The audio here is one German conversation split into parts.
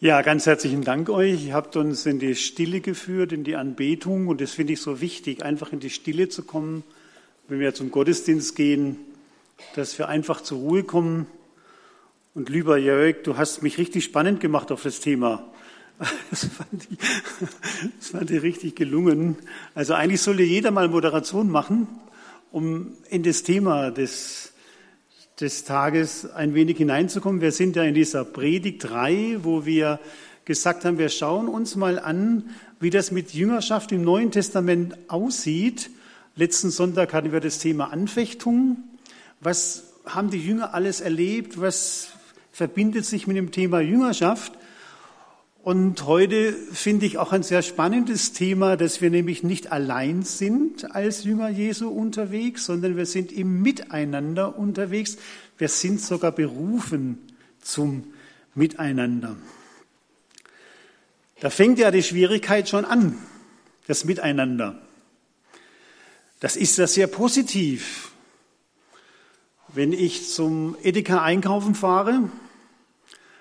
Ja, ganz herzlichen Dank euch. Ihr habt uns in die Stille geführt, in die Anbetung. Und das finde ich so wichtig, einfach in die Stille zu kommen, wenn wir zum Gottesdienst gehen, dass wir einfach zur Ruhe kommen. Und lieber Jörg, du hast mich richtig spannend gemacht auf das Thema. Das fand, ich, das fand ich richtig gelungen. Also eigentlich sollte jeder mal Moderation machen, um in das Thema des des Tages ein wenig hineinzukommen. Wir sind ja in dieser Predigt 3, wo wir gesagt haben, wir schauen uns mal an, wie das mit Jüngerschaft im Neuen Testament aussieht. Letzten Sonntag hatten wir das Thema Anfechtung. Was haben die Jünger alles erlebt? Was verbindet sich mit dem Thema Jüngerschaft? Und heute finde ich auch ein sehr spannendes Thema, dass wir nämlich nicht allein sind als Jünger Jesu unterwegs, sondern wir sind im Miteinander unterwegs. Wir sind sogar berufen zum Miteinander. Da fängt ja die Schwierigkeit schon an, das Miteinander. Das ist ja sehr positiv. Wenn ich zum Edeka einkaufen fahre,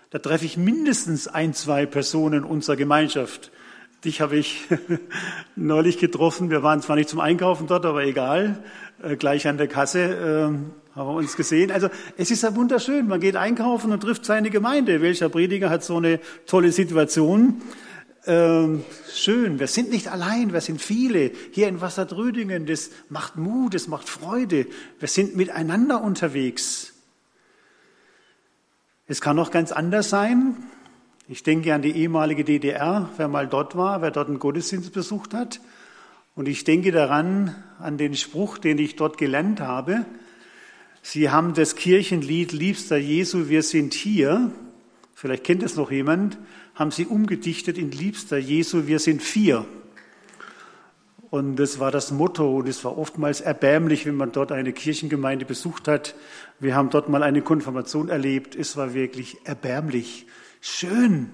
da treffe ich mindestens ein, zwei Personen unserer Gemeinschaft. Dich habe ich neulich getroffen. Wir waren zwar nicht zum Einkaufen dort, aber egal. Äh, gleich an der Kasse äh, haben wir uns gesehen. Also es ist ja wunderschön. Man geht einkaufen und trifft seine Gemeinde. Welcher Prediger hat so eine tolle Situation? Ähm, schön. Wir sind nicht allein. Wir sind viele hier in Wasserdrödingen. Das macht Mut. Das macht Freude. Wir sind miteinander unterwegs. Es kann auch ganz anders sein. Ich denke an die ehemalige DDR, wer mal dort war, wer dort einen Gottesdienst besucht hat. Und ich denke daran, an den Spruch, den ich dort gelernt habe. Sie haben das Kirchenlied Liebster Jesu, wir sind hier. Vielleicht kennt es noch jemand. Haben Sie umgedichtet in Liebster Jesu, wir sind vier. Und das war das Motto. Und es war oftmals erbärmlich, wenn man dort eine Kirchengemeinde besucht hat. Wir haben dort mal eine Konfirmation erlebt. Es war wirklich erbärmlich. Schön,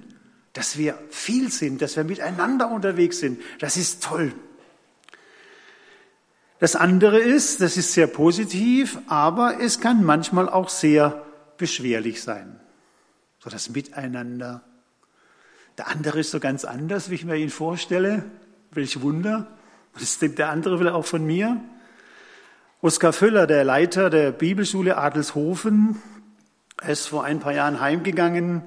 dass wir viel sind, dass wir miteinander unterwegs sind. Das ist toll. Das andere ist, das ist sehr positiv, aber es kann manchmal auch sehr beschwerlich sein. So das Miteinander. Der andere ist so ganz anders, wie ich mir ihn vorstelle. Welch Wunder. Das denkt der andere vielleicht auch von mir. Oskar Völler, der Leiter der Bibelschule Adelshofen, ist vor ein paar Jahren heimgegangen.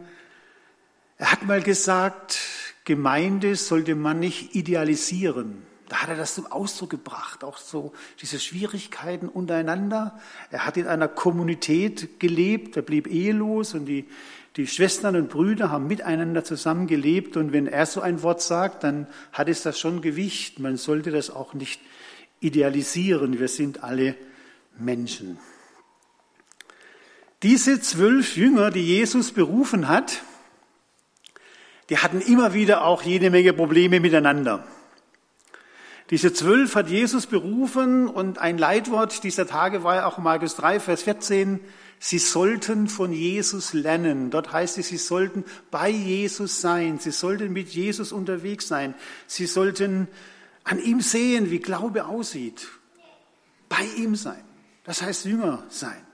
Er hat mal gesagt, Gemeinde sollte man nicht idealisieren. Da hat er das zum Ausdruck gebracht, auch so diese Schwierigkeiten untereinander. Er hat in einer Kommunität gelebt, er blieb ehelos und die die Schwestern und Brüder haben miteinander zusammengelebt und wenn er so ein Wort sagt, dann hat es das schon Gewicht. Man sollte das auch nicht idealisieren. Wir sind alle Menschen. Diese zwölf Jünger, die Jesus berufen hat, die hatten immer wieder auch jede Menge Probleme miteinander. Diese zwölf hat Jesus berufen und ein Leitwort dieser Tage war ja auch Markus 3, Vers 14. Sie sollten von Jesus lernen. Dort heißt es, sie sollten bei Jesus sein. Sie sollten mit Jesus unterwegs sein. Sie sollten an ihm sehen, wie Glaube aussieht. Bei ihm sein. Das heißt Jünger sein.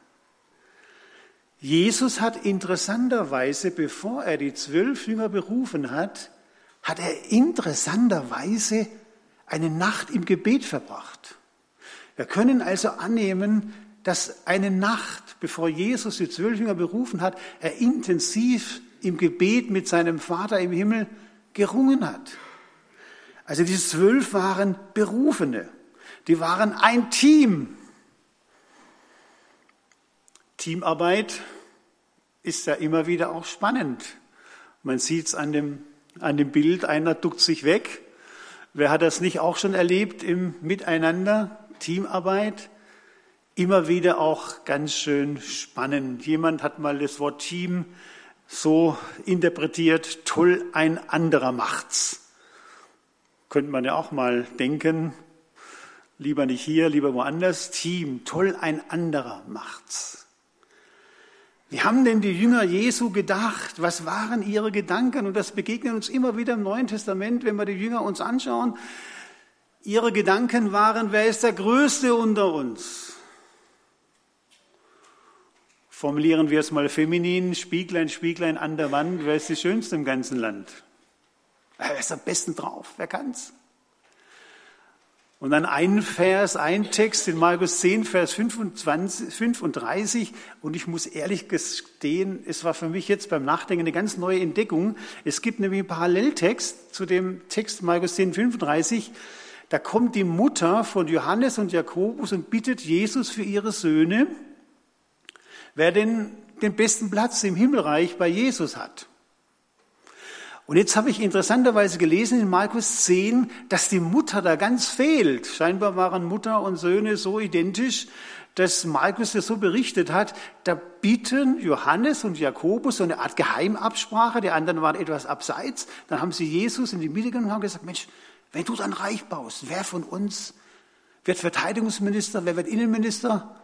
Jesus hat interessanterweise, bevor er die zwölf Jünger berufen hat, hat er interessanterweise eine Nacht im Gebet verbracht. Wir können also annehmen, dass eine Nacht, bevor Jesus die zwölf Jünger berufen hat, er intensiv im Gebet mit seinem Vater im Himmel gerungen hat. Also diese zwölf waren Berufene, die waren ein Team. Teamarbeit ist ja immer wieder auch spannend. Man sieht es an dem, an dem Bild, einer duckt sich weg. Wer hat das nicht auch schon erlebt im Miteinander, Teamarbeit? Immer wieder auch ganz schön spannend. Jemand hat mal das Wort Team so interpretiert, toll, ein anderer macht's. Könnte man ja auch mal denken, lieber nicht hier, lieber woanders. Team, toll, ein anderer macht's. Wie haben denn die Jünger Jesu gedacht? Was waren ihre Gedanken? Und das begegnet uns immer wieder im Neuen Testament, wenn wir die Jünger uns anschauen. Ihre Gedanken waren, wer ist der Größte unter uns? Formulieren wir es mal feminin, Spieglein, Spieglein an der Wand, wer ist die Schönste im ganzen Land? Wer ist am besten drauf? Wer kann's? Und dann ein Vers, ein Text in Markus 10, Vers 25, 35. Und ich muss ehrlich gestehen, es war für mich jetzt beim Nachdenken eine ganz neue Entdeckung. Es gibt nämlich einen Paralleltext zu dem Text Markus 10, 35. Da kommt die Mutter von Johannes und Jakobus und bittet Jesus für ihre Söhne, wer denn den besten Platz im Himmelreich bei Jesus hat. Und jetzt habe ich interessanterweise gelesen in Markus 10, dass die Mutter da ganz fehlt. Scheinbar waren Mutter und Söhne so identisch, dass Markus das so berichtet hat. Da bieten Johannes und Jakobus so eine Art Geheimabsprache, die anderen waren etwas abseits. Dann haben sie Jesus in die Mitte genommen und haben gesagt, Mensch, wenn du dann Reich baust, wer von uns wird Verteidigungsminister, wer wird Innenminister?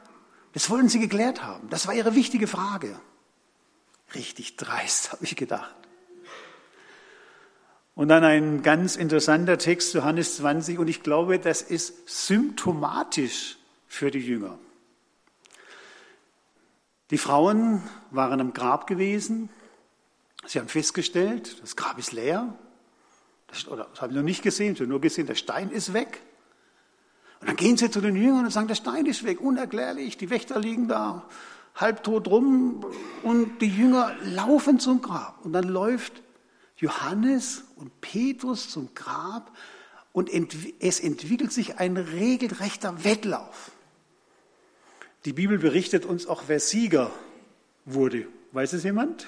Das wollen sie geklärt haben. Das war ihre wichtige Frage. Richtig dreist, habe ich gedacht. Und dann ein ganz interessanter Text, Johannes 20, und ich glaube, das ist symptomatisch für die Jünger. Die Frauen waren am Grab gewesen. Sie haben festgestellt, das Grab ist leer. Das, oder das haben sie noch nicht gesehen, sie haben nur gesehen, der Stein ist weg. Und dann gehen sie zu den Jüngern und sagen, der Stein ist weg, unerklärlich, die Wächter liegen da halbtot rum und die Jünger laufen zum Grab. Und dann läuft Johannes und Petrus zum Grab und es entwickelt sich ein regelrechter Wettlauf. Die Bibel berichtet uns auch, wer Sieger wurde. Weiß es jemand?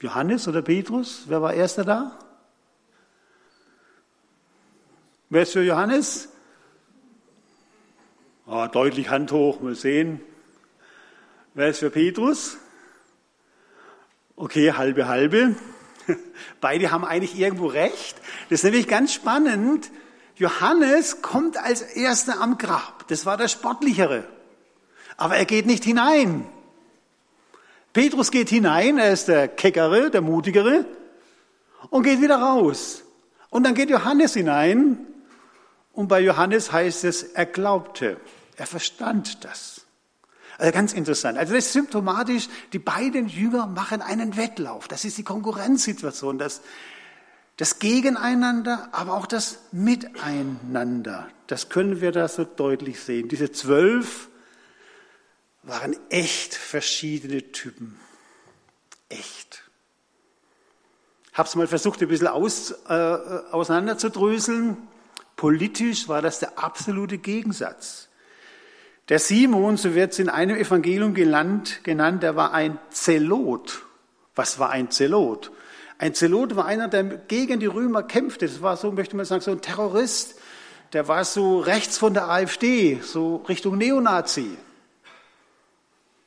Johannes oder Petrus? Wer war erster da? Wer ist für Johannes? Oh, deutlich Hand hoch, mal sehen. Wer ist für Petrus? Okay, halbe, halbe. Beide haben eigentlich irgendwo recht. Das ist nämlich ganz spannend. Johannes kommt als erster am Grab. Das war der sportlichere. Aber er geht nicht hinein. Petrus geht hinein, er ist der keckere, der mutigere und geht wieder raus. Und dann geht Johannes hinein und bei Johannes heißt es, er glaubte, er verstand das. Also ganz interessant. Also das ist symptomatisch, die beiden Jünger machen einen Wettlauf. Das ist die Konkurrenzsituation, das, das Gegeneinander, aber auch das Miteinander. Das können wir da so deutlich sehen. Diese zwölf waren echt verschiedene Typen. Echt. Hab's mal versucht, ein bisschen aus, äh, auseinanderzudröseln. Politisch war das der absolute Gegensatz. Der Simon, so wird es in einem Evangelium genannt, genannt, der war ein Zelot. Was war ein Zelot? Ein Zelot war einer, der gegen die Römer kämpfte. Das war so, möchte man sagen, so ein Terrorist. Der war so rechts von der AfD, so Richtung Neonazi.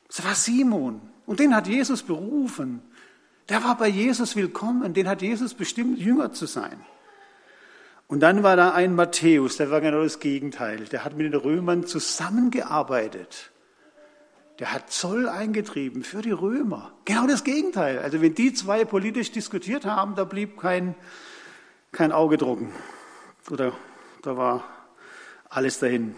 Das war Simon. Und den hat Jesus berufen. Der war bei Jesus willkommen. Den hat Jesus bestimmt, Jünger zu sein. Und dann war da ein Matthäus, der war genau das Gegenteil. Der hat mit den Römern zusammengearbeitet. Der hat Zoll eingetrieben für die Römer. Genau das Gegenteil. Also wenn die zwei politisch diskutiert haben, da blieb kein, kein Auge trocken. Oder da war alles dahin.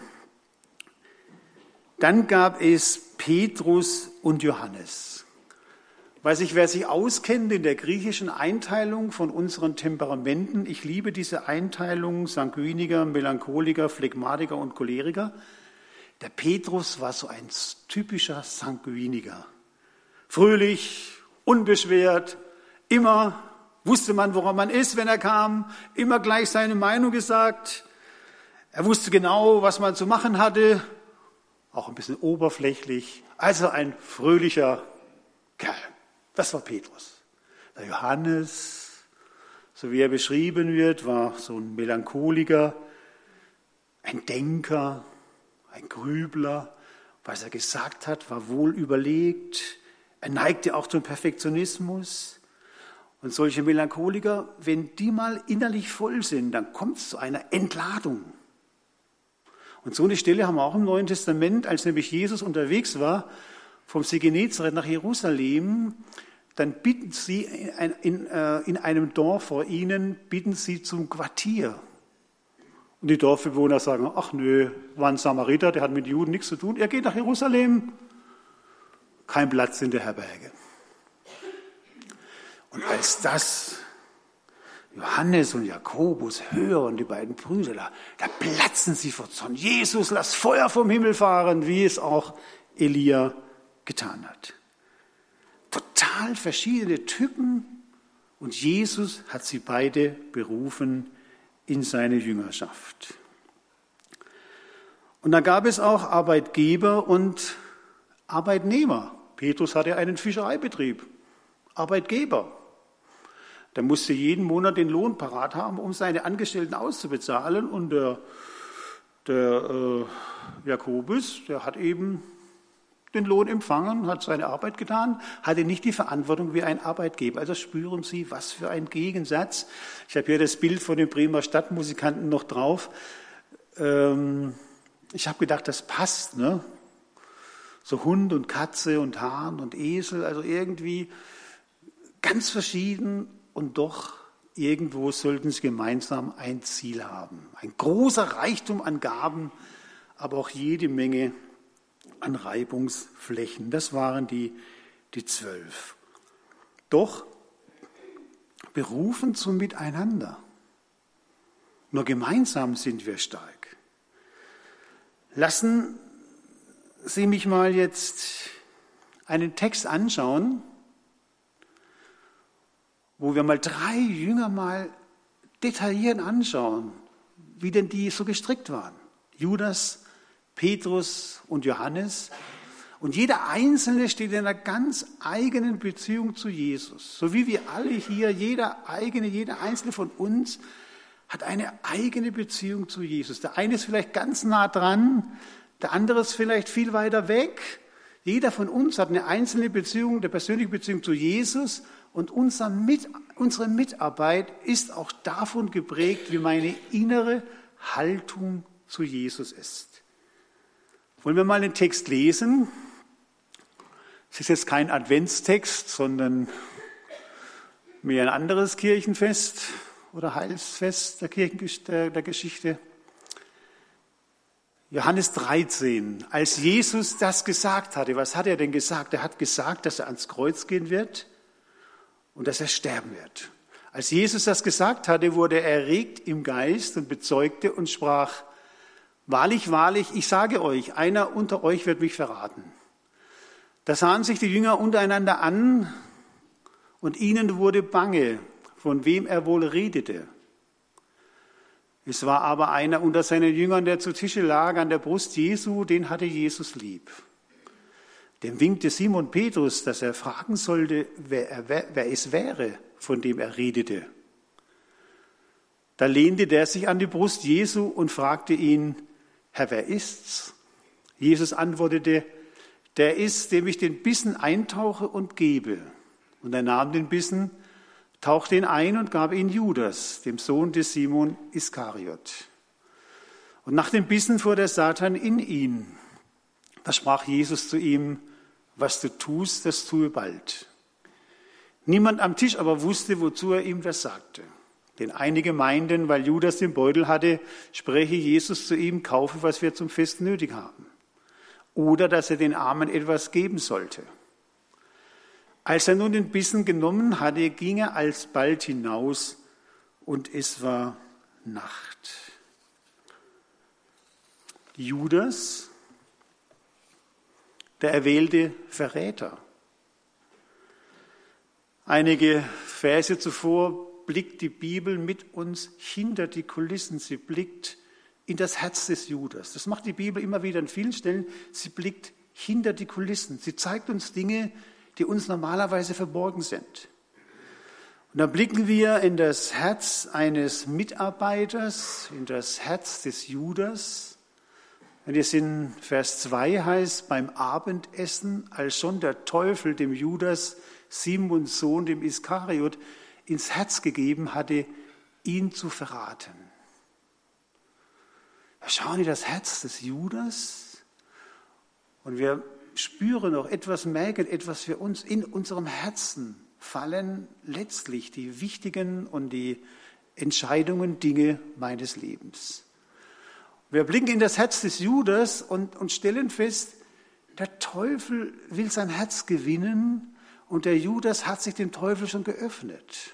Dann gab es Petrus und Johannes. Weiß ich, wer sich auskennt in der griechischen Einteilung von unseren Temperamenten, ich liebe diese Einteilung, Sanguiniker, Melancholiker, Phlegmatiker und Choleriker. Der Petrus war so ein typischer Sanguiniker. Fröhlich, unbeschwert, immer wusste man, woran man ist, wenn er kam, immer gleich seine Meinung gesagt. Er wusste genau, was man zu machen hatte, auch ein bisschen oberflächlich, also ein fröhlicher Kerl. Das war Petrus. Der Johannes, so wie er beschrieben wird, war so ein Melancholiker, ein Denker, ein Grübler. Was er gesagt hat, war wohl überlegt. Er neigte auch zum Perfektionismus. Und solche Melancholiker, wenn die mal innerlich voll sind, dann kommt es zu einer Entladung. Und so eine Stelle haben wir auch im Neuen Testament, als nämlich Jesus unterwegs war, vom See Genezareth nach Jerusalem, dann bitten sie in, in, äh, in einem Dorf vor ihnen, bitten sie zum Quartier. Und die Dorfbewohner sagen, ach nö, war ein Samariter, der hat mit Juden nichts zu tun. Er geht nach Jerusalem. kein Platz in der Herberge. Und als das Johannes und Jakobus hören, die beiden Brüder, da, da platzen sie vor Zorn. Jesus, lass Feuer vom Himmel fahren, wie es auch Elia getan hat. Total verschiedene Typen und Jesus hat sie beide berufen in seine Jüngerschaft. Und da gab es auch Arbeitgeber und Arbeitnehmer. Petrus hatte einen Fischereibetrieb. Arbeitgeber. Der musste jeden Monat den Lohn parat haben, um seine Angestellten auszubezahlen. Und der, der äh, Jakobus, der hat eben den Lohn empfangen, hat seine Arbeit getan, hatte nicht die Verantwortung wie ein Arbeitgeber. Also spüren Sie, was für ein Gegensatz. Ich habe hier das Bild von den Bremer Stadtmusikanten noch drauf. Ähm, ich habe gedacht, das passt. Ne? So Hund und Katze und Hahn und Esel, also irgendwie ganz verschieden und doch irgendwo sollten sie gemeinsam ein Ziel haben. Ein großer Reichtum an Gaben, aber auch jede Menge an Reibungsflächen. Das waren die, die zwölf. Doch berufen zum Miteinander. Nur gemeinsam sind wir stark. Lassen Sie mich mal jetzt einen Text anschauen, wo wir mal drei Jünger mal detailliert anschauen, wie denn die so gestrickt waren. Judas, Petrus und Johannes. Und jeder Einzelne steht in einer ganz eigenen Beziehung zu Jesus. So wie wir alle hier, jeder eigene, jeder Einzelne von uns hat eine eigene Beziehung zu Jesus. Der eine ist vielleicht ganz nah dran, der andere ist vielleicht viel weiter weg. Jeder von uns hat eine einzelne Beziehung, eine persönliche Beziehung zu Jesus und unser Mit, unsere Mitarbeit ist auch davon geprägt, wie meine innere Haltung zu Jesus ist. Wollen wir mal den Text lesen? Es ist jetzt kein Adventstext, sondern mehr ein anderes Kirchenfest oder Heilsfest der, Kirchen, der, Geschichte. Johannes 13, als Jesus das gesagt hatte, was hat er denn gesagt? Er hat gesagt, dass er ans Kreuz gehen wird und dass er sterben wird. Als Jesus das gesagt hatte, wurde er erregt im Geist und bezeugte und sprach, Wahrlich, wahrlich, ich sage euch, einer unter euch wird mich verraten. Da sahen sich die Jünger untereinander an und ihnen wurde bange, von wem er wohl redete. Es war aber einer unter seinen Jüngern, der zu Tische lag an der Brust Jesu, den hatte Jesus lieb. Dem winkte Simon Petrus, dass er fragen sollte, wer, er, wer es wäre, von dem er redete. Da lehnte der sich an die Brust Jesu und fragte ihn, Herr, wer ist's? Jesus antwortete, der ist, dem ich den Bissen eintauche und gebe. Und er nahm den Bissen tauchte ihn ein und gab ihn Judas, dem Sohn des Simon Iskariot. Und nach dem Bissen fuhr der Satan in ihn. Da sprach Jesus zu ihm, was du tust, das tue bald. Niemand am Tisch aber wusste, wozu er ihm das sagte. Denn einige meinten, weil Judas den Beutel hatte, spreche Jesus zu ihm, kaufe, was wir zum Fest nötig haben. Oder dass er den Armen etwas geben sollte. Als er nun den Bissen genommen hatte, ging er alsbald hinaus und es war Nacht. Judas, der erwählte Verräter. Einige Verse zuvor blickt die Bibel mit uns hinter die Kulissen. Sie blickt in das Herz des Judas. Das macht die Bibel immer wieder an vielen Stellen. Sie blickt hinter die Kulissen. Sie zeigt uns Dinge, die uns normalerweise verborgen sind. Und dann blicken wir in das Herz eines Mitarbeiters, in das Herz des Judas. Wenn es in Vers 2 heißt, beim Abendessen, als schon der Teufel dem Judas, Simons Sohn, dem Iskariot, ins Herz gegeben hatte, ihn zu verraten. Schauen Sie das Herz des Judas und wir spüren noch etwas, merken etwas für uns in unserem Herzen fallen letztlich die wichtigen und die Entscheidungen, Dinge meines Lebens. Wir blicken in das Herz des Judas und, und stellen fest, Der Teufel will sein Herz gewinnen und der Judas hat sich dem Teufel schon geöffnet.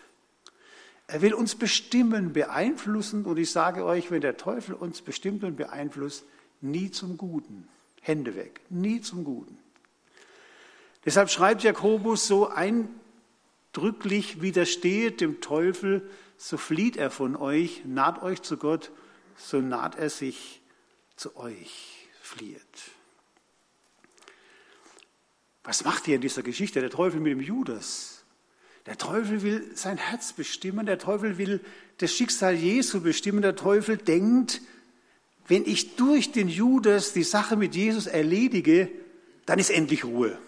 Er will uns bestimmen, beeinflussen und ich sage euch, wenn der Teufel uns bestimmt und beeinflusst, nie zum Guten. Hände weg, nie zum Guten. Deshalb schreibt Jakobus so eindrücklich, widersteht dem Teufel, so flieht er von euch, naht euch zu Gott, so naht er sich zu euch, flieht. Was macht hier in dieser Geschichte der Teufel mit dem Judas? Der Teufel will sein Herz bestimmen, der Teufel will das Schicksal Jesu bestimmen, der Teufel denkt, wenn ich durch den Judas die Sache mit Jesus erledige, dann ist endlich Ruhe.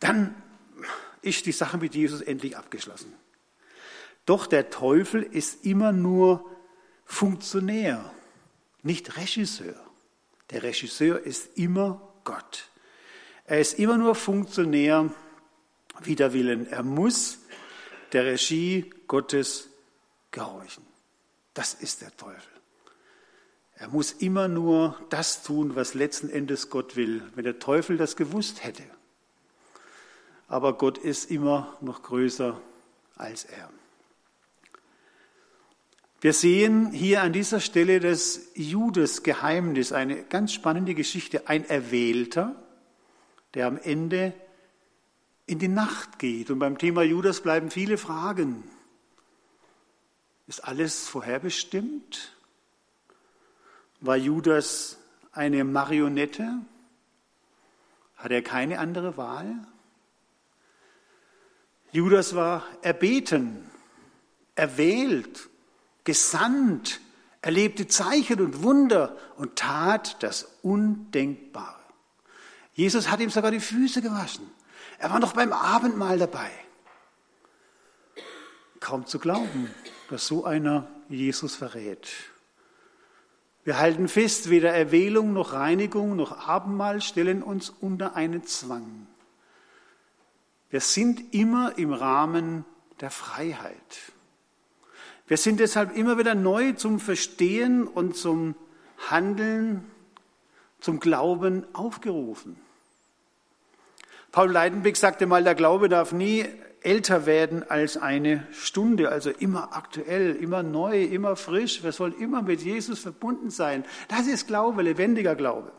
Dann ist die Sache mit Jesus endlich abgeschlossen. Doch der Teufel ist immer nur Funktionär, nicht Regisseur. Der Regisseur ist immer Gott. Er ist immer nur Funktionär wider Willen. Er muss der Regie Gottes gehorchen. Das ist der Teufel. Er muss immer nur das tun, was letzten Endes Gott will. Wenn der Teufel das gewusst hätte. Aber Gott ist immer noch größer als er. Wir sehen hier an dieser Stelle das Judas-Geheimnis, eine ganz spannende Geschichte. Ein Erwählter, der am Ende in die Nacht geht. Und beim Thema Judas bleiben viele Fragen. Ist alles vorherbestimmt? War Judas eine Marionette? Hat er keine andere Wahl? Judas war erbeten, erwählt, gesandt, erlebte Zeichen und Wunder und tat das Undenkbare. Jesus hat ihm sogar die Füße gewaschen. Er war noch beim Abendmahl dabei. Kaum zu glauben, dass so einer Jesus verrät. Wir halten fest, weder Erwählung noch Reinigung noch Abendmahl stellen uns unter einen Zwang. Wir sind immer im Rahmen der Freiheit. Wir sind deshalb immer wieder neu zum Verstehen und zum Handeln, zum Glauben aufgerufen. Paul Leidenbeck sagte mal, der Glaube darf nie älter werden als eine Stunde, also immer aktuell, immer neu, immer frisch. Wir sollen immer mit Jesus verbunden sein. Das ist Glaube, lebendiger Glaube.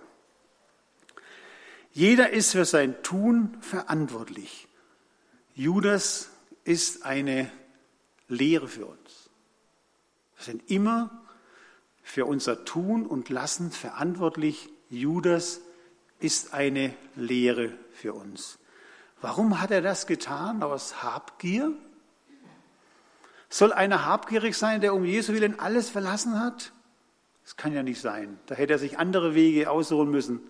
Jeder ist für sein Tun verantwortlich. Judas ist eine Lehre für uns. Wir sind immer für unser Tun und Lassen verantwortlich. Judas ist eine Lehre für uns. Warum hat er das getan? Aus Habgier? Soll einer habgierig sein, der um Jesu Willen alles verlassen hat? Das kann ja nicht sein. Da hätte er sich andere Wege aussuchen müssen.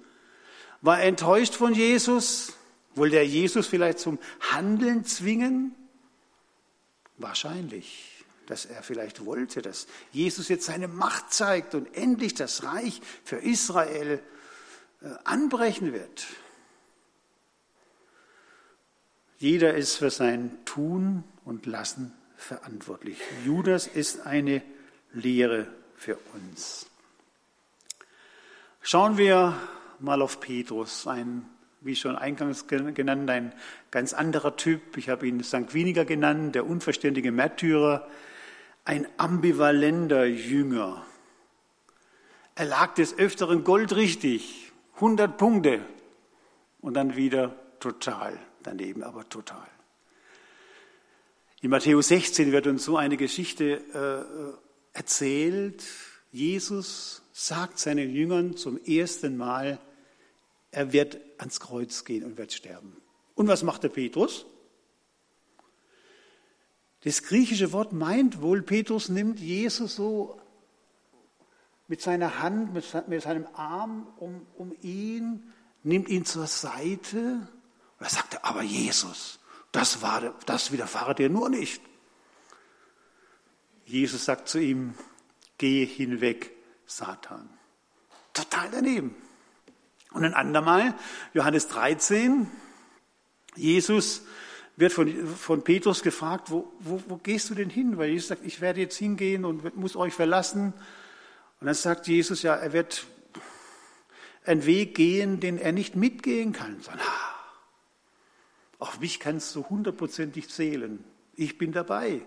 War er enttäuscht von Jesus? Wollte er Jesus vielleicht zum Handeln zwingen? Wahrscheinlich, dass er vielleicht wollte, dass Jesus jetzt seine Macht zeigt und endlich das Reich für Israel anbrechen wird. Jeder ist für sein Tun und Lassen verantwortlich. Judas ist eine Lehre für uns. Schauen wir mal auf Petrus, ein, wie schon eingangs genannt, ein ganz anderer Typ. Ich habe ihn Sanguiniger genannt, der unverständige Märtyrer, ein ambivalenter Jünger. Er lag des Öfteren goldrichtig, 100 Punkte und dann wieder total daneben, aber total. In Matthäus 16 wird uns so eine Geschichte äh, erzählt. Jesus sagt seinen Jüngern zum ersten Mal, er wird ans Kreuz gehen und wird sterben. Und was macht der Petrus? Das griechische Wort meint wohl, Petrus nimmt Jesus so mit seiner Hand, mit, seinem Arm um, um ihn, nimmt ihn zur Seite und er sagte, aber Jesus, das, war, das widerfahre dir nur nicht. Jesus sagt zu ihm, geh hinweg, Satan. Total daneben. Und ein andermal, Johannes 13, Jesus wird von, von Petrus gefragt, wo, wo, wo gehst du denn hin? Weil Jesus sagt, ich werde jetzt hingehen und muss euch verlassen. Und dann sagt Jesus, ja, er wird einen Weg gehen, den er nicht mitgehen kann, sondern auf mich kannst du hundertprozentig zählen. Ich bin dabei.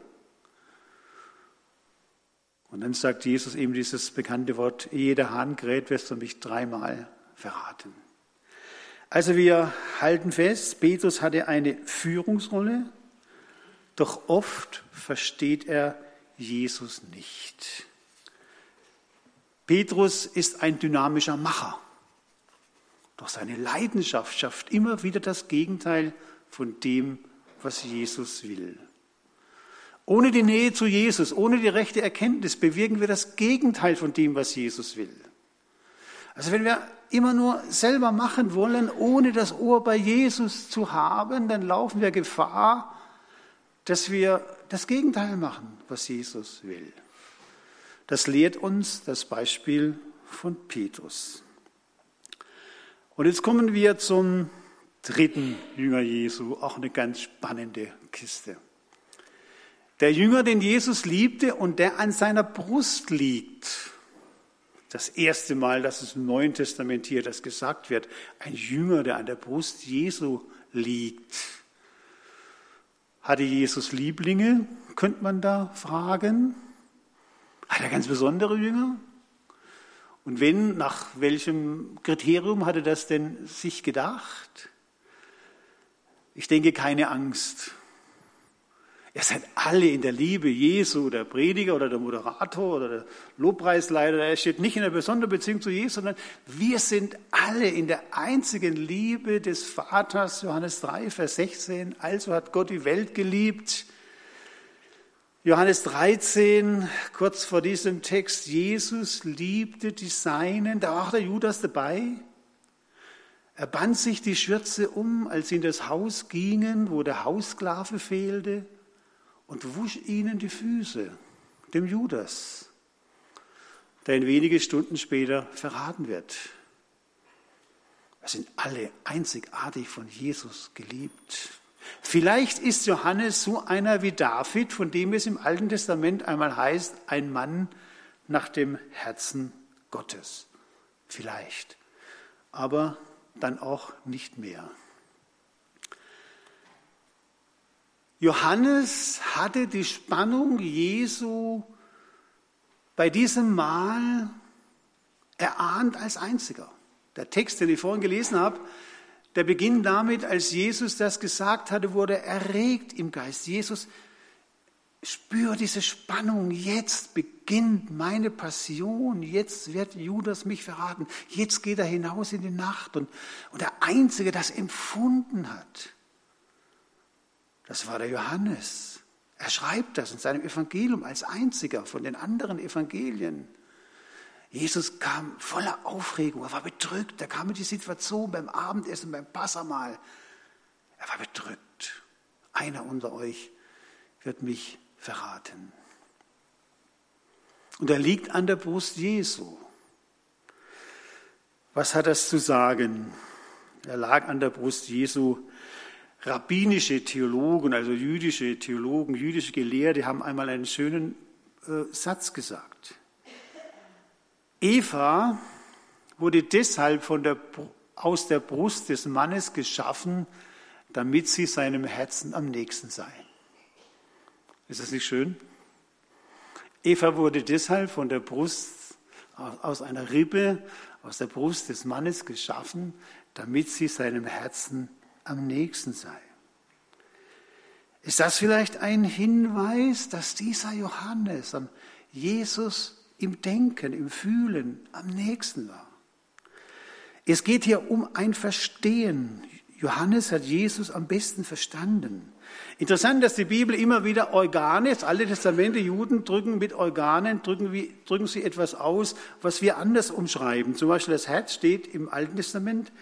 Und dann sagt Jesus eben dieses bekannte Wort, ehe der Hahn kräht, wirst du mich dreimal verraten. Also wir halten fest, Petrus hatte eine Führungsrolle, doch oft versteht er Jesus nicht. Petrus ist ein dynamischer Macher, doch seine Leidenschaft schafft immer wieder das Gegenteil von dem, was Jesus will. Ohne die Nähe zu Jesus, ohne die rechte Erkenntnis bewirken wir das Gegenteil von dem, was Jesus will. Also wenn wir immer nur selber machen wollen, ohne das Ohr bei Jesus zu haben, dann laufen wir Gefahr, dass wir das Gegenteil machen, was Jesus will. Das lehrt uns das Beispiel von Petrus. Und jetzt kommen wir zum dritten Jünger Jesu, auch eine ganz spannende Kiste. Der Jünger, den Jesus liebte und der an seiner Brust liegt. Das erste Mal, dass es im Neuen Testament hier das gesagt wird. Ein Jünger, der an der Brust Jesu liegt. Hatte Jesus Lieblinge, könnte man da fragen. Hat er ganz besondere Jünger? Und wenn, nach welchem Kriterium hatte das denn sich gedacht? Ich denke, keine Angst. Ihr seid alle in der Liebe Jesu, der Prediger oder der Moderator oder der Lobpreisleiter, er steht nicht in einer besonderen Beziehung zu Jesus, sondern wir sind alle in der einzigen Liebe des Vaters, Johannes 3, Vers 16. Also hat Gott die Welt geliebt. Johannes 13, kurz vor diesem Text, Jesus liebte die Seinen, da war auch der Judas dabei. Er band sich die Schürze um, als sie in das Haus gingen, wo der Haussklave fehlte und wusch ihnen die Füße, dem Judas, der ihn wenige Stunden später verraten wird. Wir sind alle einzigartig von Jesus geliebt. Vielleicht ist Johannes so einer wie David, von dem es im Alten Testament einmal heißt, ein Mann nach dem Herzen Gottes. Vielleicht. Aber dann auch nicht mehr. Johannes hatte die Spannung Jesu bei diesem Mal erahnt als einziger. Der Text, den ich vorhin gelesen habe, der beginnt damit, als Jesus das gesagt hatte, wurde erregt im Geist. Jesus spür diese Spannung. Jetzt beginnt meine Passion. Jetzt wird Judas mich verraten. Jetzt geht er hinaus in die Nacht. Und, und der Einzige, das empfunden hat, das war der Johannes. Er schreibt das in seinem Evangelium als einziger von den anderen Evangelien. Jesus kam voller Aufregung, er war bedrückt, er kam in die Situation beim Abendessen, beim Passamal. Er war bedrückt. Einer unter euch wird mich verraten. Und er liegt an der Brust Jesu. Was hat das zu sagen? Er lag an der Brust Jesu rabbinische Theologen, also jüdische Theologen, jüdische Gelehrte haben einmal einen schönen äh, Satz gesagt. Eva wurde deshalb der, aus der Brust des Mannes geschaffen, damit sie seinem Herzen am nächsten sei. Ist das nicht schön? Eva wurde deshalb von der Brust, aus einer Rippe, aus der Brust des Mannes geschaffen, damit sie seinem Herzen am nächsten sei. Ist das vielleicht ein Hinweis, dass dieser Johannes am Jesus im Denken, im Fühlen am nächsten war? Es geht hier um ein Verstehen. Johannes hat Jesus am besten verstanden. Interessant, dass die Bibel immer wieder Organe, das Alte Testament, die Juden drücken mit Organen, drücken, wie, drücken sie etwas aus, was wir anders umschreiben. Zum Beispiel das Herz steht im Alten Testament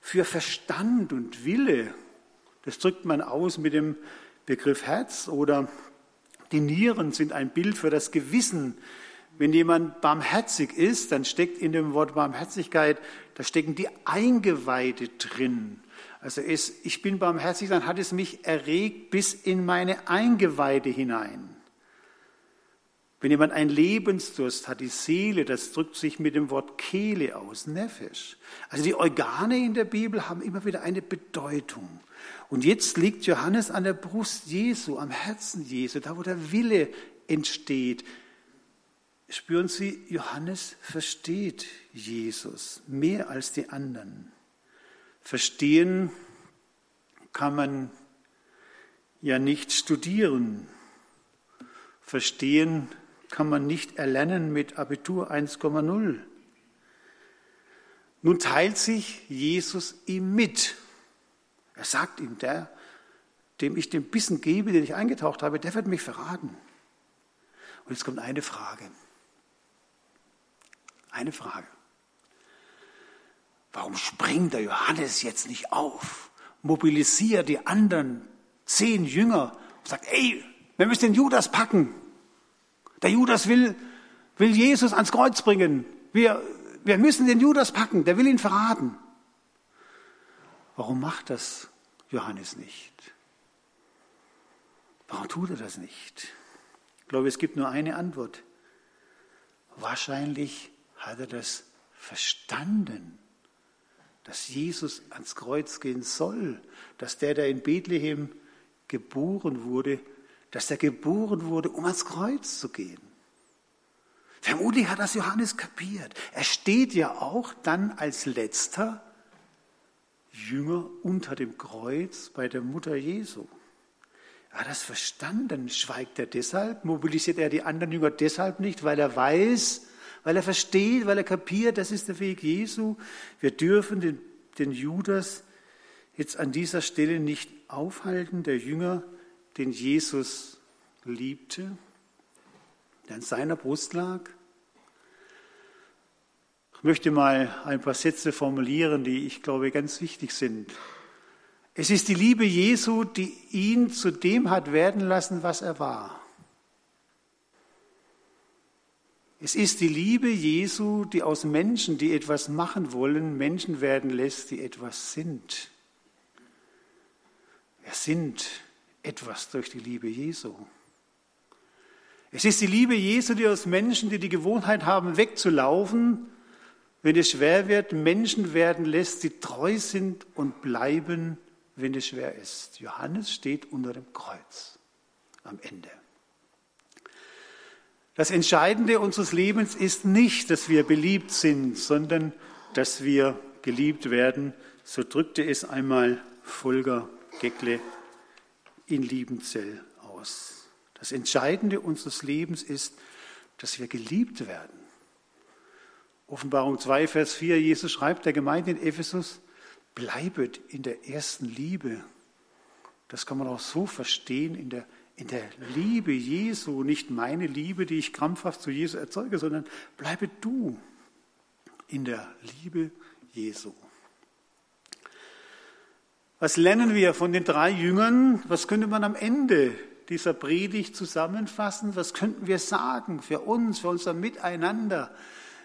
für Verstand und Wille. Das drückt man aus mit dem Begriff Herz oder die Nieren sind ein Bild für das Gewissen. Wenn jemand barmherzig ist, dann steckt in dem Wort Barmherzigkeit, da stecken die Eingeweide drin. Also es, ich bin barmherzig, dann hat es mich erregt bis in meine Eingeweide hinein. Wenn jemand einen Lebensdurst hat, die Seele, das drückt sich mit dem Wort Kehle aus, Nefesh. Also die Organe in der Bibel haben immer wieder eine Bedeutung. Und jetzt liegt Johannes an der Brust Jesu, am Herzen Jesu, da wo der Wille entsteht. Spüren Sie, Johannes versteht Jesus mehr als die anderen. Verstehen kann man ja nicht studieren. Verstehen kann man nicht erlernen mit Abitur 1,0. Nun teilt sich Jesus ihm mit. Er sagt ihm, der, dem ich den Bissen gebe, den ich eingetaucht habe, der wird mich verraten. Und jetzt kommt eine Frage. Eine Frage. Warum springt der Johannes jetzt nicht auf? Mobilisiert die anderen zehn Jünger und sagt, ey, wir müssen den Judas packen. Der Judas will, will Jesus ans Kreuz bringen. Wir, wir müssen den Judas packen, der will ihn verraten. Warum macht das Johannes nicht? Warum tut er das nicht? Ich glaube, es gibt nur eine Antwort. Wahrscheinlich hat er das verstanden, dass Jesus ans Kreuz gehen soll, dass der, der in Bethlehem geboren wurde, dass er geboren wurde, um ans Kreuz zu gehen. Vermutlich hat das Johannes kapiert. Er steht ja auch dann als letzter Jünger unter dem Kreuz bei der Mutter Jesu. Er hat das verstanden. Schweigt er deshalb? Mobilisiert er die anderen Jünger deshalb nicht, weil er weiß, weil er versteht, weil er kapiert, das ist der Weg Jesu. Wir dürfen den, den Judas jetzt an dieser Stelle nicht aufhalten. Der Jünger den Jesus liebte, der an seiner Brust lag. Ich möchte mal ein paar Sätze formulieren, die ich glaube ganz wichtig sind. Es ist die Liebe Jesu, die ihn zu dem hat werden lassen, was er war. Es ist die Liebe Jesu, die aus Menschen, die etwas machen wollen, Menschen werden lässt, die etwas sind. Wir sind etwas durch die Liebe Jesu. Es ist die Liebe Jesu, die aus Menschen, die die Gewohnheit haben, wegzulaufen, wenn es schwer wird, Menschen werden lässt, die treu sind und bleiben, wenn es schwer ist. Johannes steht unter dem Kreuz am Ende. Das Entscheidende unseres Lebens ist nicht, dass wir beliebt sind, sondern dass wir geliebt werden. So drückte es einmal Volker Geckle in Liebenzell aus. Das Entscheidende unseres Lebens ist, dass wir geliebt werden. Offenbarung 2, Vers 4, Jesus schreibt der Gemeinde in Ephesus, bleibet in der ersten Liebe. Das kann man auch so verstehen, in der, in der Liebe Jesu, nicht meine Liebe, die ich krampfhaft zu Jesu erzeuge, sondern bleibe du in der Liebe Jesu. Was lernen wir von den drei Jüngern? Was könnte man am Ende dieser Predigt zusammenfassen? Was könnten wir sagen für uns, für unser Miteinander?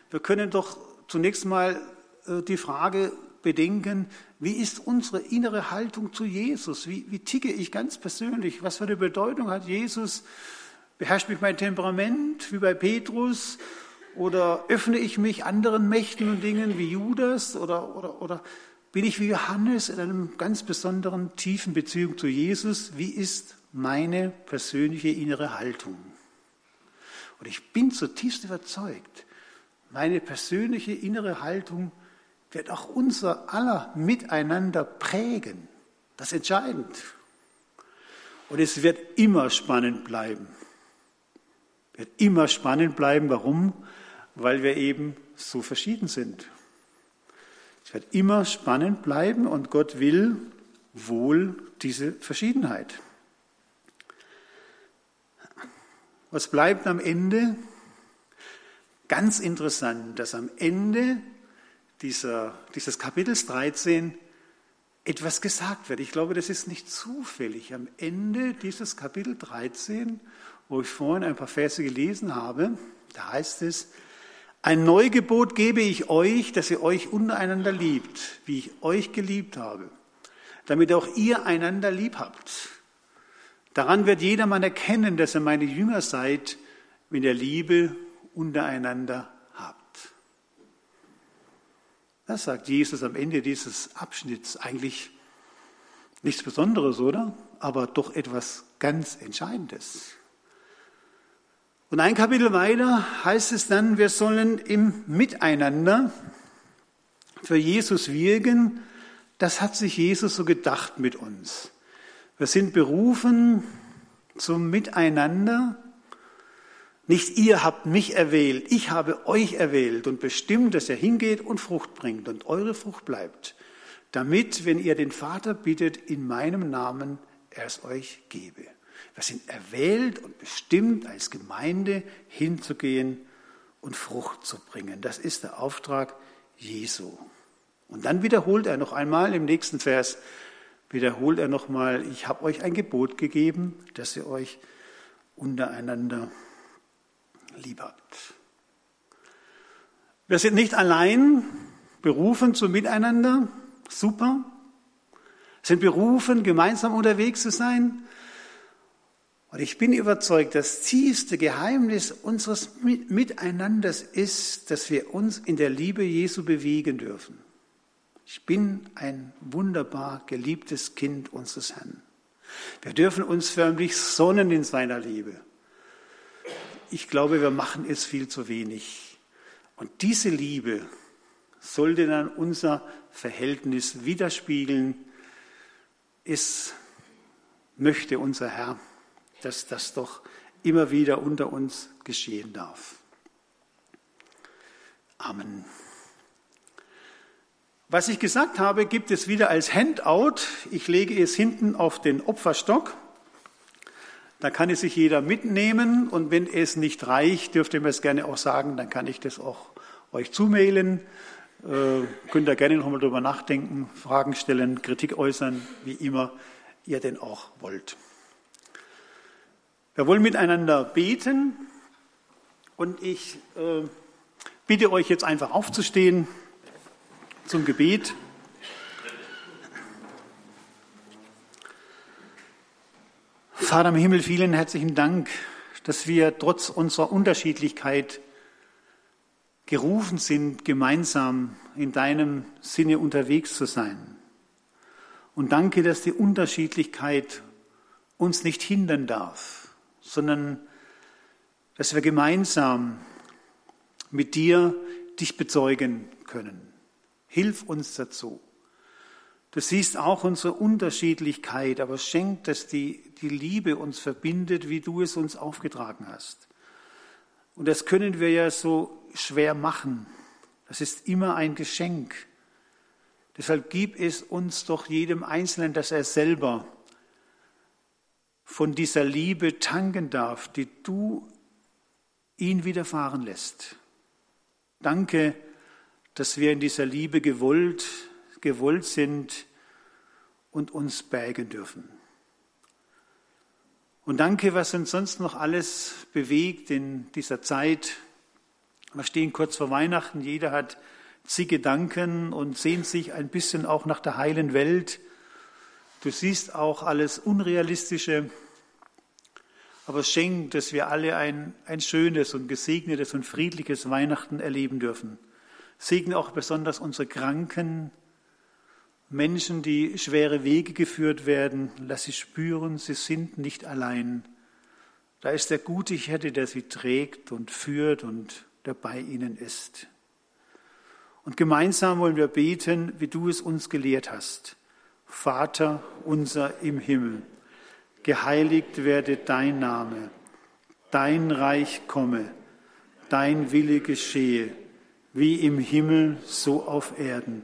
Wir können doch zunächst mal äh, die Frage bedenken, wie ist unsere innere Haltung zu Jesus? Wie, wie ticke ich ganz persönlich? Was für eine Bedeutung hat Jesus? Beherrscht mich mein Temperament wie bei Petrus? Oder öffne ich mich anderen Mächten und Dingen wie Judas? Oder, oder, oder bin ich wie Johannes in einem ganz besonderen tiefen Beziehung zu Jesus? Wie ist meine persönliche innere Haltung? Und ich bin zutiefst überzeugt, meine persönliche innere Haltung wird auch unser aller Miteinander prägen. Das ist entscheidend. Und es wird immer spannend bleiben. Wird immer spannend bleiben. Warum? Weil wir eben so verschieden sind. Es wird immer spannend bleiben und Gott will wohl diese Verschiedenheit. Was bleibt am Ende? Ganz interessant, dass am Ende dieser, dieses Kapitels 13 etwas gesagt wird. Ich glaube, das ist nicht zufällig. Am Ende dieses Kapitel 13, wo ich vorhin ein paar Verse gelesen habe, da heißt es, ein Neugebot gebe ich euch, dass ihr euch untereinander liebt, wie ich euch geliebt habe, damit auch ihr einander lieb habt. Daran wird jedermann erkennen, dass ihr meine Jünger seid, wenn ihr Liebe untereinander. Das sagt Jesus am Ende dieses Abschnitts eigentlich nichts Besonderes, oder? Aber doch etwas ganz Entscheidendes. Und ein Kapitel weiter heißt es dann, wir sollen im Miteinander für Jesus wirken. Das hat sich Jesus so gedacht mit uns. Wir sind berufen zum Miteinander. Nicht ihr habt mich erwählt, ich habe euch erwählt und bestimmt, dass ihr hingeht und Frucht bringt und eure Frucht bleibt, damit, wenn ihr den Vater bittet, in meinem Namen er es euch gebe. Wir sind erwählt und bestimmt, als Gemeinde hinzugehen und Frucht zu bringen. Das ist der Auftrag Jesu. Und dann wiederholt er noch einmal im nächsten Vers, wiederholt er noch mal, ich habe euch ein Gebot gegeben, dass ihr euch untereinander lieb. Wir sind nicht allein berufen zum Miteinander, super. Sind berufen, gemeinsam unterwegs zu sein. Und ich bin überzeugt, das tiefste Geheimnis unseres Miteinanders ist, dass wir uns in der Liebe Jesu bewegen dürfen. Ich bin ein wunderbar geliebtes Kind unseres Herrn. Wir dürfen uns förmlich sonnen in seiner Liebe. Ich glaube, wir machen es viel zu wenig. Und diese Liebe sollte dann unser Verhältnis widerspiegeln. Es möchte unser Herr dass das doch immer wieder unter uns geschehen darf. Amen. Was ich gesagt habe, gibt es wieder als Handout. Ich lege es hinten auf den Opferstock. Da kann es sich jeder mitnehmen und wenn es nicht reicht, dürft ihr mir es gerne auch sagen, dann kann ich das auch euch zumailen. Äh, könnt ihr gerne nochmal darüber nachdenken, Fragen stellen, Kritik äußern, wie immer ihr denn auch wollt. Wir wollen miteinander beten und ich äh, bitte euch jetzt einfach aufzustehen zum Gebet. Vater im Himmel, vielen herzlichen Dank, dass wir trotz unserer Unterschiedlichkeit gerufen sind, gemeinsam in deinem Sinne unterwegs zu sein. Und danke, dass die Unterschiedlichkeit uns nicht hindern darf sondern dass wir gemeinsam mit dir dich bezeugen können. Hilf uns dazu. Du siehst auch unsere Unterschiedlichkeit, aber schenk, dass die, die Liebe uns verbindet, wie du es uns aufgetragen hast. Und das können wir ja so schwer machen. Das ist immer ein Geschenk. Deshalb gib es uns doch jedem Einzelnen, dass er selber von dieser Liebe tanken darf, die du ihn widerfahren lässt. Danke, dass wir in dieser Liebe gewollt, gewollt sind und uns bergen dürfen. Und danke, was uns sonst noch alles bewegt in dieser Zeit. Wir stehen kurz vor Weihnachten, jeder hat zig Gedanken und sehnt sich ein bisschen auch nach der heilen Welt. Du siehst auch alles Unrealistische, aber schenk, dass wir alle ein, ein schönes und gesegnetes und friedliches Weihnachten erleben dürfen. Segne auch besonders unsere Kranken, Menschen, die schwere Wege geführt werden. Lass sie spüren, sie sind nicht allein. Da ist der gute Hirte, der sie trägt und führt und der bei ihnen ist. Und gemeinsam wollen wir beten, wie du es uns gelehrt hast. Vater unser im Himmel, geheiligt werde dein Name, dein Reich komme, dein Wille geschehe, wie im Himmel so auf Erden.